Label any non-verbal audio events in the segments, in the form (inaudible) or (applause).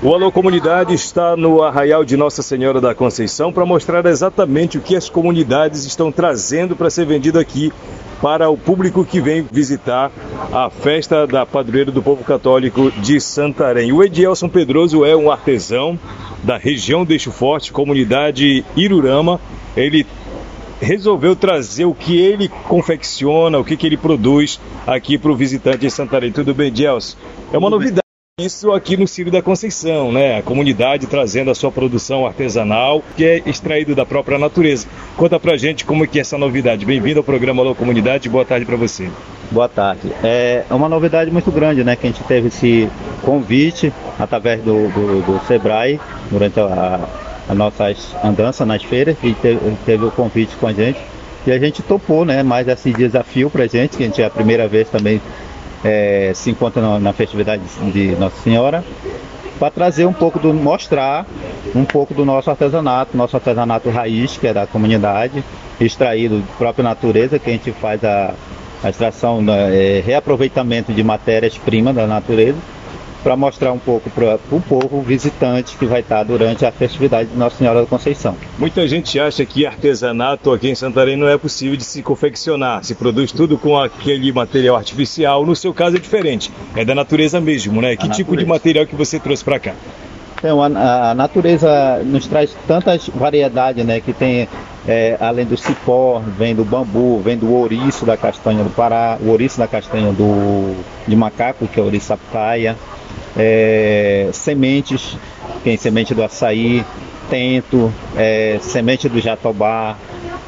O Alô Comunidade está no Arraial de Nossa Senhora da Conceição para mostrar exatamente o que as comunidades estão trazendo para ser vendido aqui para o público que vem visitar a festa da padroeira do povo católico de Santarém. O Edielson Pedroso é um artesão da região do Eixo Forte, comunidade Irurama. Ele resolveu trazer o que ele confecciona, o que, que ele produz aqui para o visitante em Santarém. Tudo bem, Edielson? É uma novidade. Isso aqui no Círio da Conceição, né? A comunidade trazendo a sua produção artesanal, que é extraído da própria natureza. Conta pra gente como é que é essa novidade. Bem-vindo ao programa Alô Comunidade, boa tarde para você. Boa tarde. É uma novidade muito grande, né? Que a gente teve esse convite através do, do, do Sebrae durante a, a nossa andança nas feiras e teve, teve o convite com a gente. E a gente topou, né? Mais esse desafio pra gente, que a gente é a primeira vez também é, se encontra na, na, festividade de Nossa Senhora, para trazer um pouco do mostrar um pouco do nosso artesanato, nosso artesanato raiz, que é da comunidade, extraído da própria natureza, que a gente faz a, a extração, né, é, reaproveitamento de matérias-primas da natureza para mostrar um pouco para o povo visitante que vai estar durante a festividade de Nossa Senhora da Conceição. Muita gente acha que artesanato aqui em Santarém não é possível de se confeccionar, se produz tudo com aquele material artificial. No seu caso é diferente, é da natureza mesmo, né? A que natureza. tipo de material que você trouxe para cá? Então, a, a, natureza nos traz tantas variedades, né? Que tem, é, além do cipó, vem do bambu, vem do ouriço da castanha do Pará, o ouriço da castanha do, de macaco, que é o ouriço aptaia, é, sementes, tem semente do açaí, tento, é, semente do jatobá.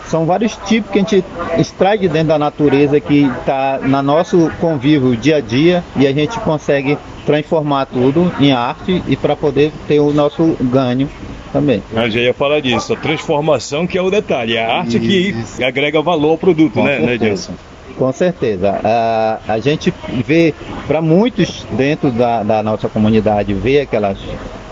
São vários tipos que a gente extrai de dentro da natureza que está no nosso convívio dia a dia e a gente consegue transformar tudo em arte e para poder ter o nosso ganho também. Eu já ia falar disso, a transformação que é o detalhe, é a arte Isso. que agrega valor ao produto, Com né, né Edilson? Com certeza. A, gente vê, para muitos dentro da, da nossa comunidade, vê aquelas,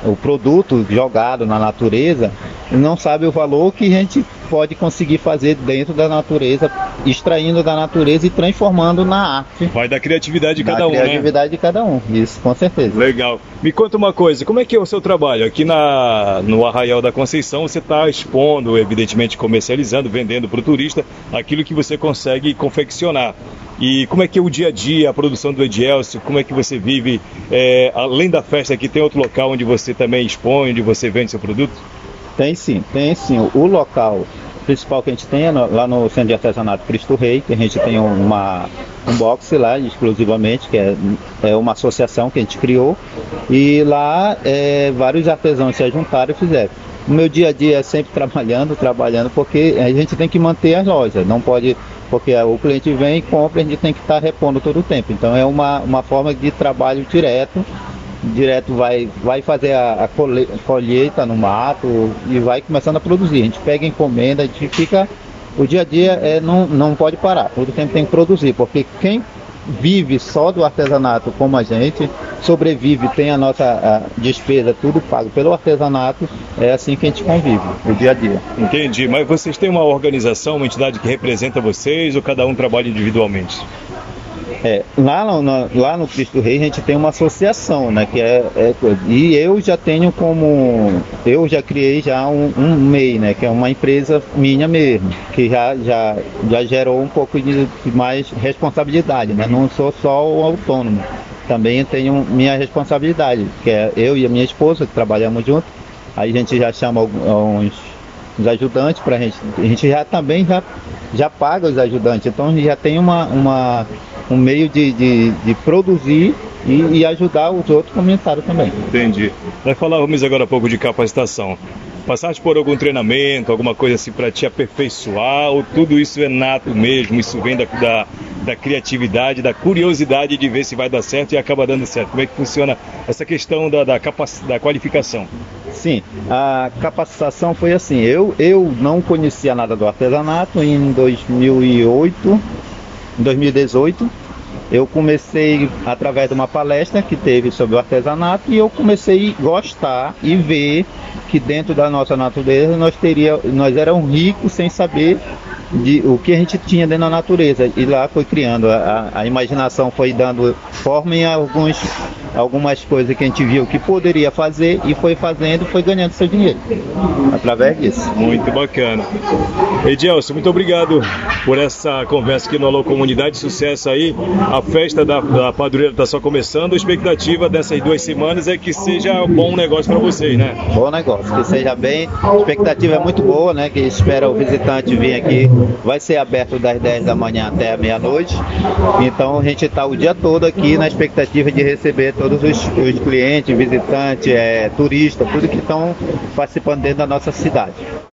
o produto jogado na natureza, não sabe o valor que a gente pode conseguir fazer dentro da natureza, extraindo da natureza e transformando na arte. Vai da criatividade de cada um, né? criatividade de cada um, isso, com certeza. Legal. Me conta uma coisa, como é que é o seu trabalho? Aqui na, no Arraial da Conceição você está expondo, evidentemente comercializando, vendendo para o turista aquilo que você consegue confeccionar. E como é que é o dia a dia, a produção do Edielcio, como é que você vive, é, além da festa aqui, tem outro local onde você também expõe, onde você vende seu produto? Tem sim, tem sim. O local principal que a gente tem é lá no Centro de Artesanato Cristo Rei, que a gente tem uma, um box lá exclusivamente, que é, é uma associação que a gente criou. E lá é, vários artesãos se juntaram e fizeram. O meu dia a dia é sempre (laughs) trabalhando, trabalhando, porque a gente tem que manter as lojas, não pode, porque o cliente vem e compra, a gente tem que estar repondo todo o tempo. Então é uma, uma forma de trabalho direto direto vai, vai fazer a, a colheita no mato e vai começando a produzir. A gente pega encomenda, a gente fica. O dia a dia é, não, não pode parar, todo tempo tem que produzir, porque quem vive só do artesanato como a gente, sobrevive, tem a nossa a despesa, tudo pago pelo artesanato, é assim que a gente convive, o dia a dia. Entendi, mas vocês têm uma organização, uma entidade que representa vocês ou cada um trabalha individualmente? É, lá, no, lá no Cristo Rei a gente tem uma associação, né? Que é, é, e eu já tenho como. Eu já criei já um, um MEI, né? Que é uma empresa minha mesmo, que já, já, já gerou um pouco de mais responsabilidade, né? Não sou só o autônomo. Também tenho minha responsabilidade, que é eu e a minha esposa, que trabalhamos juntos. Aí a gente já chama uns, uns ajudantes para a gente. A gente já também já, já paga os ajudantes, então já tem uma, uma um meio de, de, de produzir e, e, ajudar os outros comunitários também. Entendi. Nós falávamos agora há pouco de capacitação. Passaste por algum treinamento, alguma coisa assim para te aperfeiçoar, ou tudo isso é nato mesmo, isso vem da, da, da, criatividade, da curiosidade de ver se vai dar certo e acaba dando certo? Como é que funciona essa questão da, da, capac, da qualificação? Sim, a capacitação foi assim, eu, eu não conhecia nada do artesanato em 2008, em 2018, eu comecei através de uma palestra que teve sobre o artesanato e eu comecei a gostar e ver que dentro da nossa natureza nós teria, nós éramos ricos sem saber de o que a gente tinha dentro da natureza. E lá foi criando, a, a imaginação foi dando forma em alguns, algumas coisas que a gente viu que poderia fazer e foi fazendo, foi ganhando seu dinheiro através disso. Muito bacana. Edielson, muito obrigado por essa conversa aqui no Alô Comunidade. Sucesso aí. A festa da, da padroeira está só começando. A expectativa dessas duas semanas é que seja um bom negócio para vocês, né? Bom negócio, que seja bem. A expectativa é muito boa, né? Que espera o visitante vir aqui vai ser aberto das 10 da manhã até a meia-noite. Então a gente está o dia todo aqui na expectativa de receber todos os, os clientes, visitantes, é, turistas, tudo que estão participando dentro da nossa cidade.